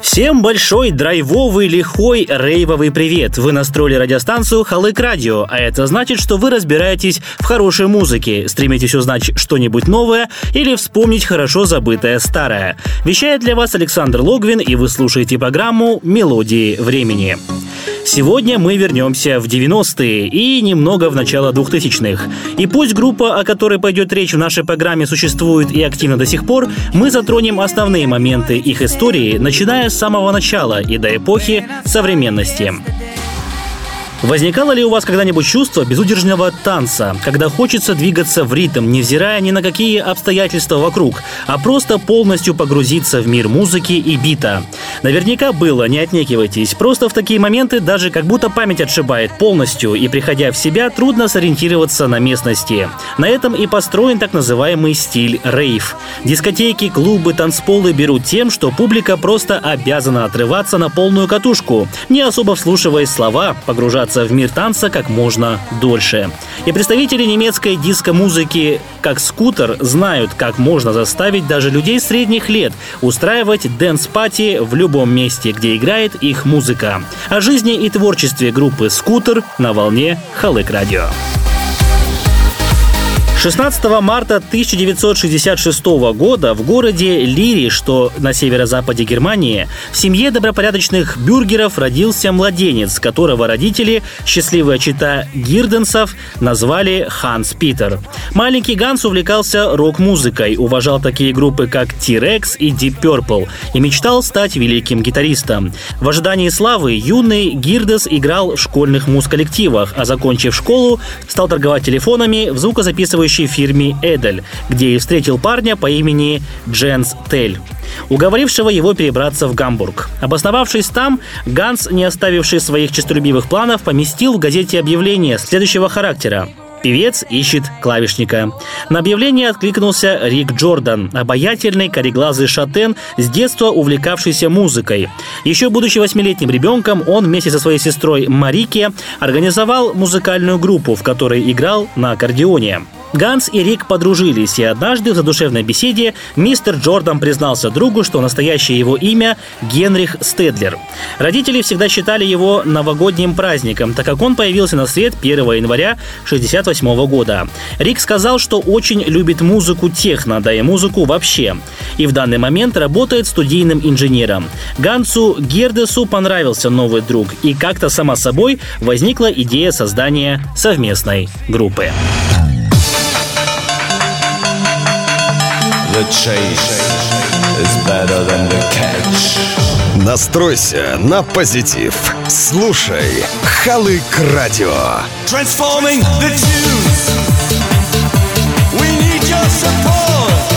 Всем большой, драйвовый, лихой, рейвовый привет! Вы настроили радиостанцию Халык Радио, а это значит, что вы разбираетесь в хорошей музыке, стремитесь узнать что-нибудь новое или вспомнить хорошо забытое старое. Вещает для вас Александр Логвин, и вы слушаете программу «Мелодии времени». Сегодня мы вернемся в 90-е и немного в начало 2000-х. И пусть группа, о которой пойдет речь в нашей программе, существует и активно до сих пор, мы затронем основные моменты их истории, начиная с самого начала и до эпохи современности. Возникало ли у вас когда-нибудь чувство безудержного танца, когда хочется двигаться в ритм, невзирая ни на какие обстоятельства вокруг, а просто полностью погрузиться в мир музыки и бита? Наверняка было, не отнекивайтесь. Просто в такие моменты даже как будто память отшибает полностью, и приходя в себя, трудно сориентироваться на местности. На этом и построен так называемый стиль рейв. Дискотеки, клубы, танцполы берут тем, что публика просто обязана отрываться на полную катушку, не особо вслушиваясь слова, погружаться погружаться в мир танца как можно дольше. И представители немецкой диско-музыки, как скутер, знают, как можно заставить даже людей средних лет устраивать dance party в любом месте, где играет их музыка. О жизни и творчестве группы «Скутер» на волне Халык Радио. 16 марта 1966 года в городе Лири, что на северо-западе Германии, в семье добропорядочных бюргеров родился младенец, которого родители, счастливая чита Гирденсов, назвали Ханс Питер. Маленький Ганс увлекался рок-музыкой, уважал такие группы, как T-Rex и Deep Purple, и мечтал стать великим гитаристом. В ожидании славы юный Гирдес играл в школьных муз-коллективах, а закончив школу, стал торговать телефонами в звукозаписывающей управляющей фирме «Эдель», где и встретил парня по имени Дженс Тель, уговорившего его перебраться в Гамбург. Обосновавшись там, Ганс, не оставивший своих честолюбивых планов, поместил в газете объявление следующего характера. Певец ищет клавишника. На объявление откликнулся Рик Джордан, обаятельный кореглазый шатен, с детства увлекавшийся музыкой. Еще будучи восьмилетним ребенком, он вместе со своей сестрой Марике организовал музыкальную группу, в которой играл на аккордеоне. Ганс и Рик подружились, и однажды в задушевной беседе мистер Джордан признался другу, что настоящее его имя Генрих Стедлер. Родители всегда считали его новогодним праздником, так как он появился на свет 1 января 1968 года. Рик сказал, что очень любит музыку техно, да и музыку вообще. И в данный момент работает студийным инженером. Гансу Гердесу понравился новый друг, и как-то сама собой возникла идея создания совместной группы. The chase is better than the catch. Настройся на позитив. Слушай Халык Радио. Transforming the tunes. We need your support.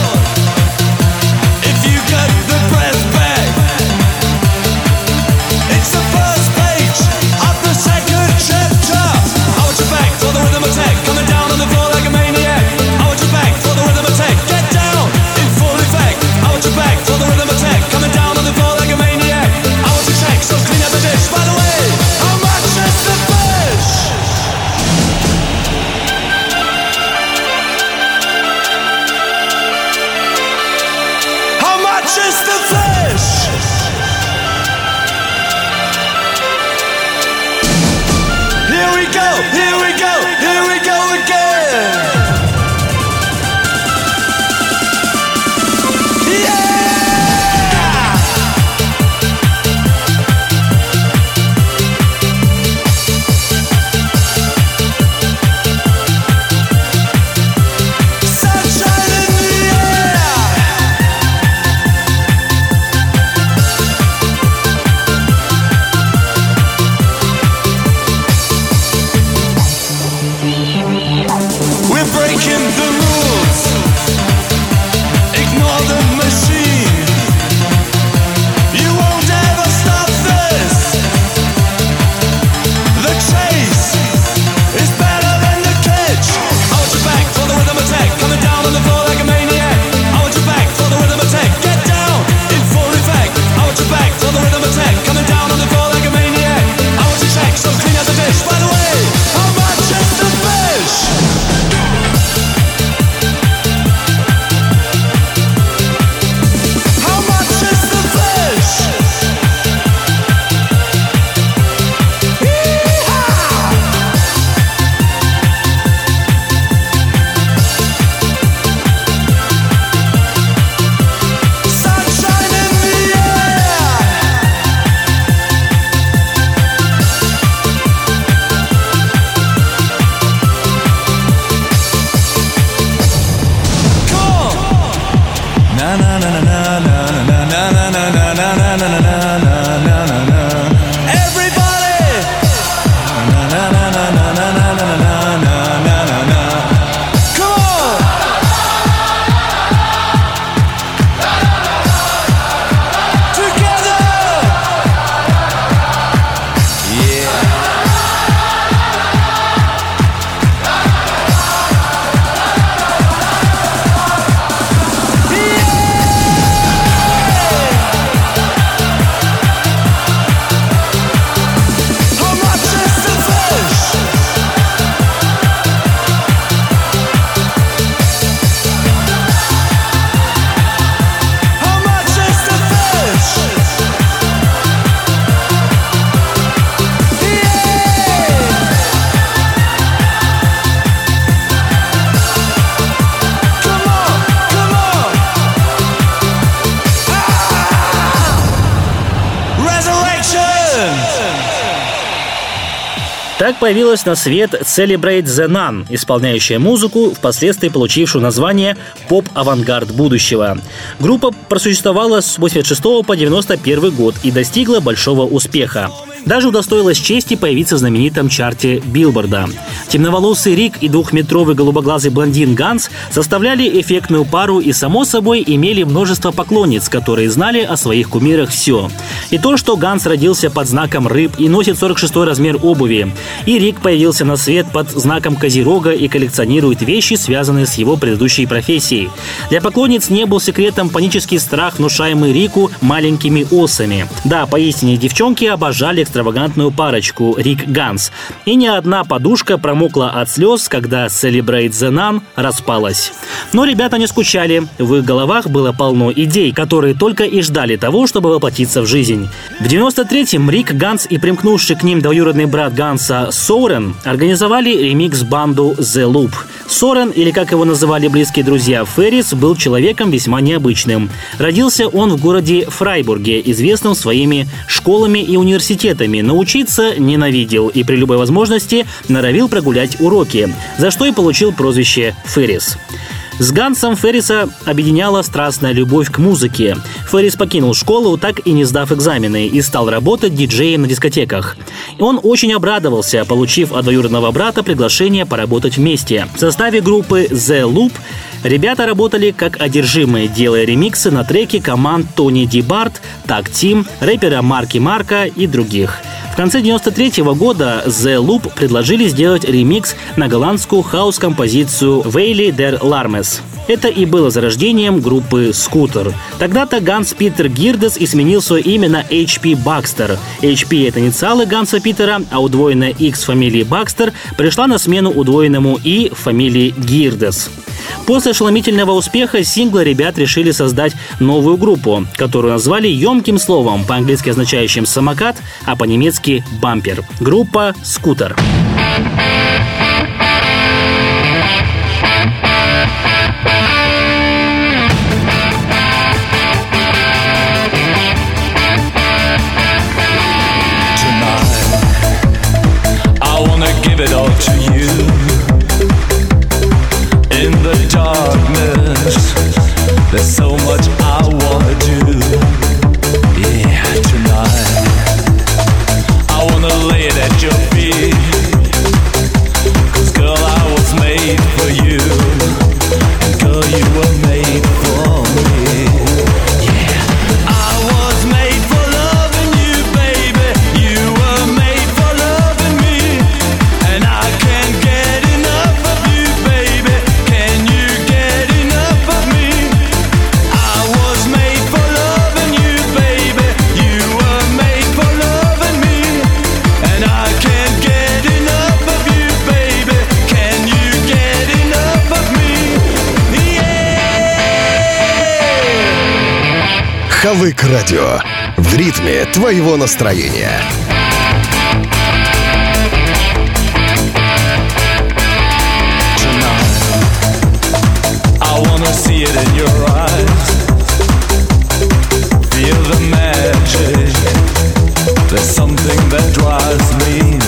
Появилась на свет Celebrate the Nun, исполняющая музыку, впоследствии получившую название «Поп-авангард будущего». Группа просуществовала с 86 по 91 год и достигла большого успеха. Даже удостоилась чести появиться в знаменитом чарте Билборда. Темноволосый Рик и двухметровый голубоглазый блондин Ганс составляли эффектную пару и, само собой, имели множество поклонниц, которые знали о своих кумирах все. И то, что Ганс родился под знаком рыб и носит 46 размер обуви, и Рик появился на свет под знаком Козерога и коллекционирует вещи, связанные с его предыдущей профессией. Для поклонниц не был секретом панический страх, внушаемый Рику маленькими осами. Да, поистине девчонки обожали экстравагантную парочку Рик Ганс. И ни одна подушка промокла от слез, когда Celebrate the Nun распалась. Но ребята не скучали. В их головах было полно идей, которые только и ждали того, чтобы воплотиться в жизнь. В 93-м Рик Ганс и примкнувший к ним двоюродный брат Ганса Сорен организовали ремикс-банду The Loop. Сорен, или как его называли близкие друзья, Феррис, был человеком весьма необычным. Родился он в городе Фрайбурге, известном своими школами и университетами, но учиться ненавидел и при любой возможности норовил прогулять уроки, за что и получил прозвище Феррис. С Гансом Ферриса объединяла страстная любовь к музыке. Феррис покинул школу, так и не сдав экзамены, и стал работать диджеем на дискотеках. Он очень обрадовался, получив от двоюродного брата приглашение поработать вместе. В составе группы The Loop Ребята работали как одержимые, делая ремиксы на треки команд Тони Ди Барт, Так Тим, рэпера Марки Марка и других. Конце 93 года The Loop предложили сделать ремикс на голландскую хаос-композицию «Вейли дер Лармес». Это и было зарождением группы «Скутер». Тогда-то Ганс Питер Гирдес и сменил свое имя на HP Бакстер. HP — это инициалы Ганса Питера, а удвоенная X фамилии Бакстер пришла на смену удвоенному И фамилии Гирдес. После ошеломительного успеха сингла ребят решили создать новую группу, которую назвали емким словом, по-английски означающим «самокат», а по-немецки «бампер». Группа «Скутер». It all to you. In the darkness, there's so much I wanna Халык радио в ритме твоего настроения. There's something that drives me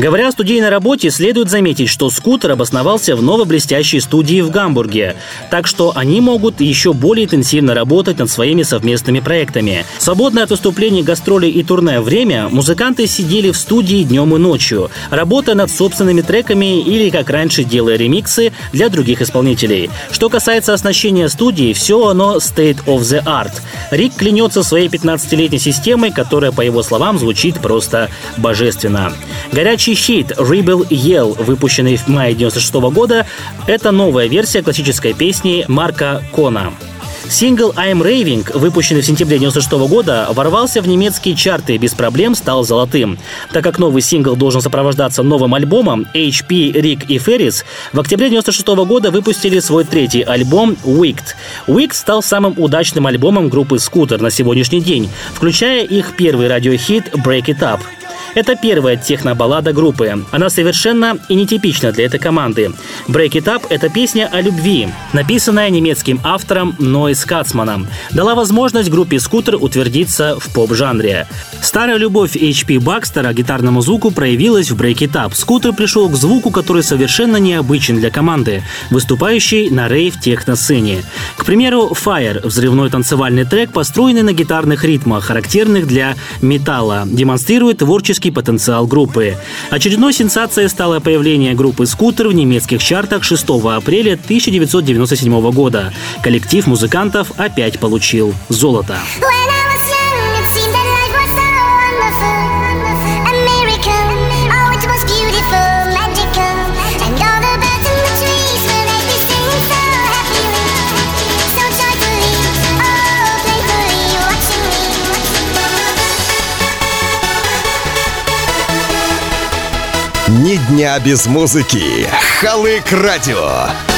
Говоря о студийной работе, следует заметить, что скутер обосновался в новоблестящей студии в Гамбурге, так что они могут еще более интенсивно работать над своими совместными проектами. Свободное от выступлений, гастролей и турне время музыканты сидели в студии днем и ночью, работая над собственными треками или, как раньше, делая ремиксы для других исполнителей. Что касается оснащения студии, все оно state of the art. Рик клянется своей 15-летней системой, которая, по его словам, звучит просто божественно. Горячий хит Rebel Yell, выпущенный в мае 96 года, это новая версия классической песни Марка Кона. Сингл I'm Raving, выпущенный в сентябре 96 года, ворвался в немецкие чарты и без проблем стал золотым. Так как новый сингл должен сопровождаться новым альбомом, HP, Рик и Феррис в октябре 96 года выпустили свой третий альбом Wicked. Wicked стал самым удачным альбомом группы Scooter на сегодняшний день, включая их первый радиохит Break It Up. Это первая технобаллада группы. Она совершенно и нетипична для этой команды. Break It Up — это песня о любви, написанная немецким автором Нойс Кацманом. Дала возможность группе Скутер утвердиться в поп-жанре. Старая любовь H.P. Бакстера гитарному звуку проявилась в Break It Up. Скутер пришел к звуку, который совершенно необычен для команды, выступающей на рейв-техно-сцене. К примеру, Fire — взрывной танцевальный трек, построенный на гитарных ритмах, характерных для металла, демонстрирует творческий потенциал группы. Очередной сенсацией стало появление группы «Скутер» в немецких чартах 6 апреля 1997 года. Коллектив музыкантов опять получил золото. When Ни дня без музыки. Халык радио.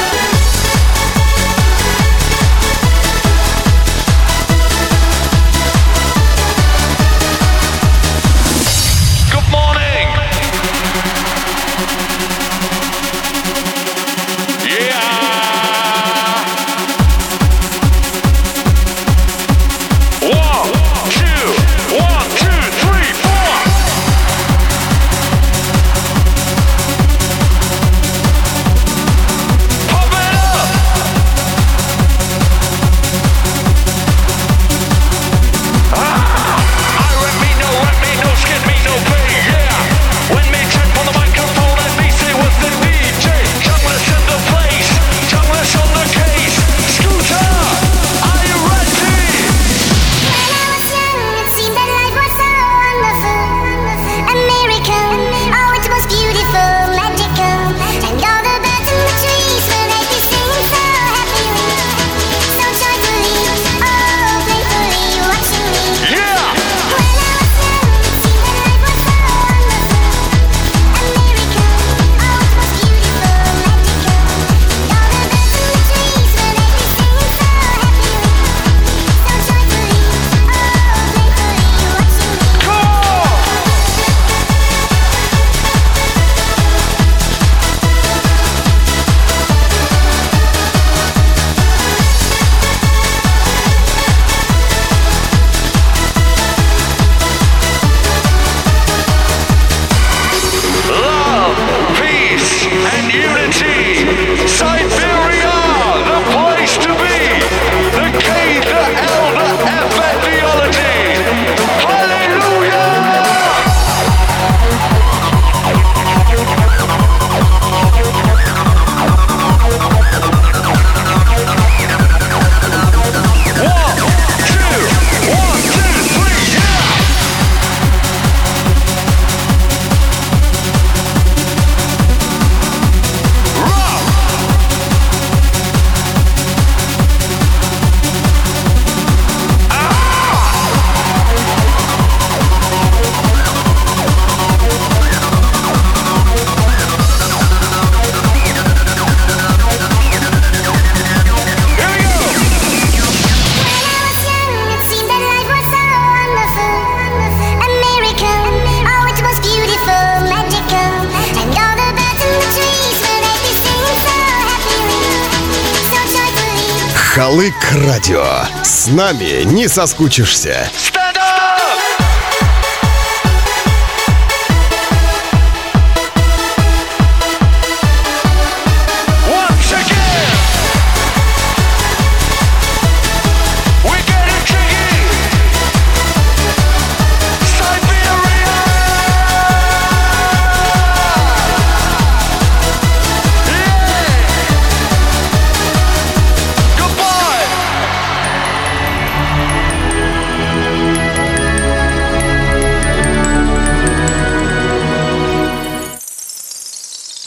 Радио. С нами не соскучишься.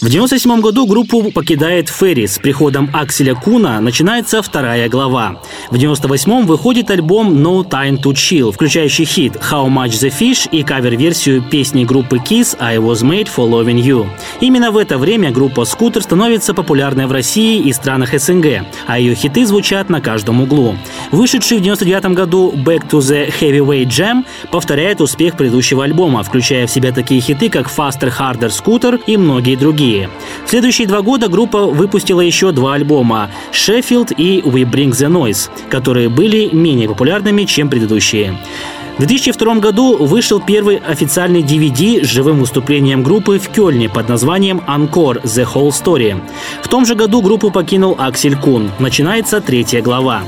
В 97 году группу покидает Феррис. С приходом Акселя Куна начинается вторая глава. В 98 выходит альбом No Time to Chill, включающий хит How Much the Fish и кавер-версию песни группы Kiss I Was Made for Loving You. Именно в это время группа Scooter становится популярной в России и странах СНГ, а ее хиты звучат на каждом углу. Вышедший в 99 году Back to the Heavyweight Jam повторяет успех предыдущего альбома, включая в себя такие хиты, как Faster Harder Scooter и многие другие. В следующие два года группа выпустила еще два альбома «Sheffield» и «We Bring the Noise», которые были менее популярными, чем предыдущие. В 2002 году вышел первый официальный DVD с живым выступлением группы в Кёльне под названием «Encore – The Whole Story». В том же году группу покинул Аксель Кун. Начинается третья глава.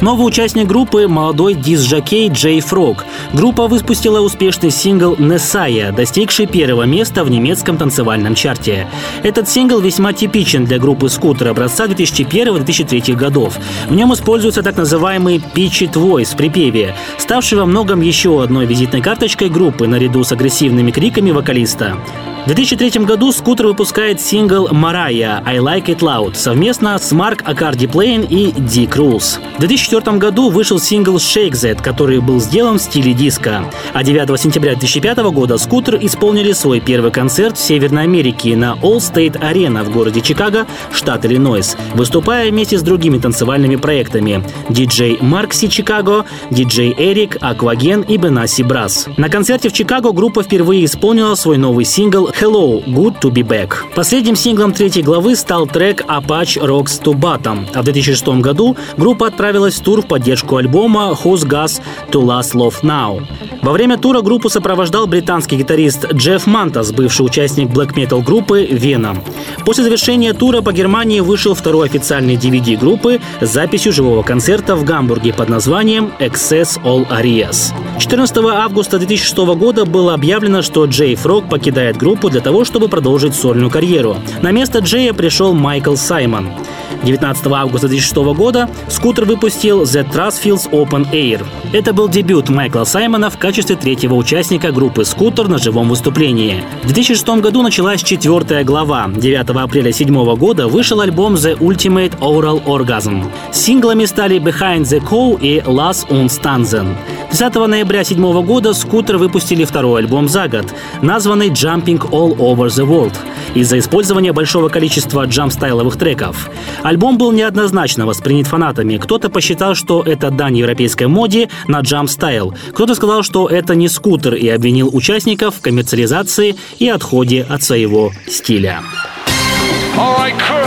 Новый участник группы – молодой диск-жокей Джей Фрог. Группа выпустила успешный сингл «Несая», достигший первого места в немецком танцевальном чарте. Этот сингл весьма типичен для группы «Скутер» образца 2001-2003 годов. В нем используется так называемый «pitched voice» в припеве, ставший во многом еще одной визитной карточкой группы наряду с агрессивными криками вокалиста. В 2003 году Скутер выпускает сингл «Maria» «I Like It Loud» совместно с Marc Acardipane и Dick Rules. В 2004 году вышел сингл «Shake That», который был сделан в стиле диско. А 9 сентября 2005 года Скутер исполнили свой первый концерт в Северной Америке на Allstate Arena в городе Чикаго, штат Иллинойс, выступая вместе с другими танцевальными проектами диджей Маркси Чикаго, диджей Эрик, Акваген и Бенаси Брас. На концерте в Чикаго группа впервые исполнила свой новый сингл Hello, Good to be back. Последним синглом третьей главы стал трек Apache Rocks to Bottom, а в 2006 году группа отправилась в тур в поддержку альбома Who's Gas to Last Love Now. Во время тура группу сопровождал британский гитарист Джефф Мантас, бывший участник блэк метал группы Вена. После завершения тура по Германии вышел второй официальный DVD группы с записью живого концерта в Гамбурге под названием Excess All Arias. 14 августа 2006 года было объявлено, что Джей Фрог покидает группу для того, чтобы продолжить сольную карьеру. На место Джея пришел Майкл Саймон. 19 августа 2006 года Скутер выпустил The Trustfields Open Air. Это был дебют Майкла Саймона в качестве третьего участника группы Скутер на живом выступлении. В 2006 году началась четвертая глава. 9 апреля 2007 года вышел альбом The Ultimate Oral Orgasm. Синглами стали Behind the Cow и Lass uns tanzen. 10 ноября 2007 года Скутер выпустили второй альбом за год, названный Jumping All Over the World, из-за использования большого количества джамп-стайловых треков. Альбом был неоднозначно воспринят фанатами. Кто-то посчитал, что это дань европейской моде на jumpstyle. Кто-то сказал, что это не скутер и обвинил участников в коммерциализации и отходе от своего стиля. All right, crew.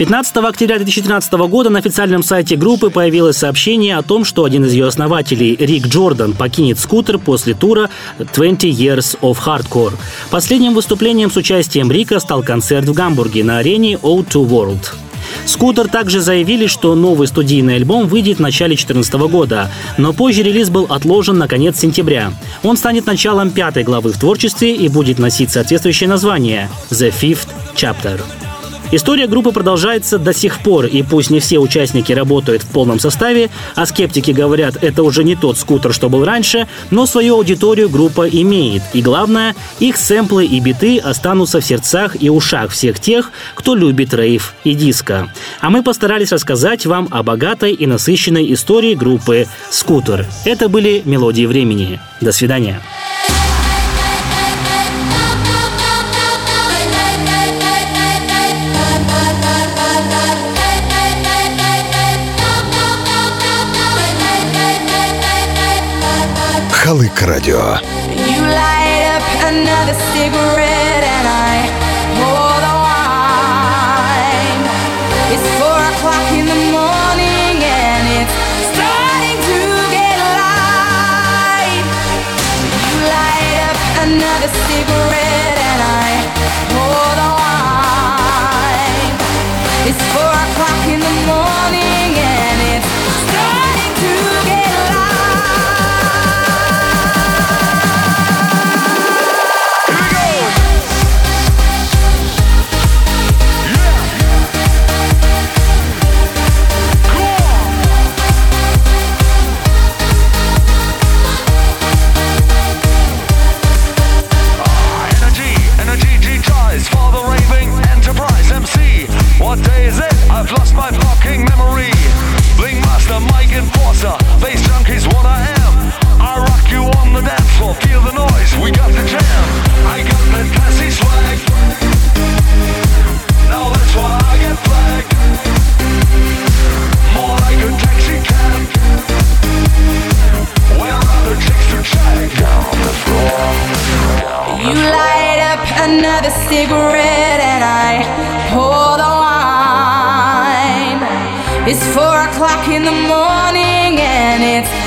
15 октября 2013 года на официальном сайте группы появилось сообщение о том, что один из ее основателей, Рик Джордан, покинет скутер после тура 20 Years of Hardcore. Последним выступлением с участием Рика стал концерт в Гамбурге на арене O2 World. Скутер также заявили, что новый студийный альбом выйдет в начале 2014 года, но позже релиз был отложен на конец сентября. Он станет началом пятой главы в творчестве и будет носить соответствующее название «The Fifth Chapter». История группы продолжается до сих пор, и пусть не все участники работают в полном составе, а скептики говорят, это уже не тот скутер, что был раньше, но свою аудиторию группа имеет. И главное, их сэмплы и биты останутся в сердцах и ушах всех тех, кто любит рейв и диско. А мы постарались рассказать вам о богатой и насыщенной истории группы «Скутер». Это были «Мелодии времени». До свидания. Халык радио. You light up another cigarette Another cigarette and I pour the wine. It's four o'clock in the morning and it's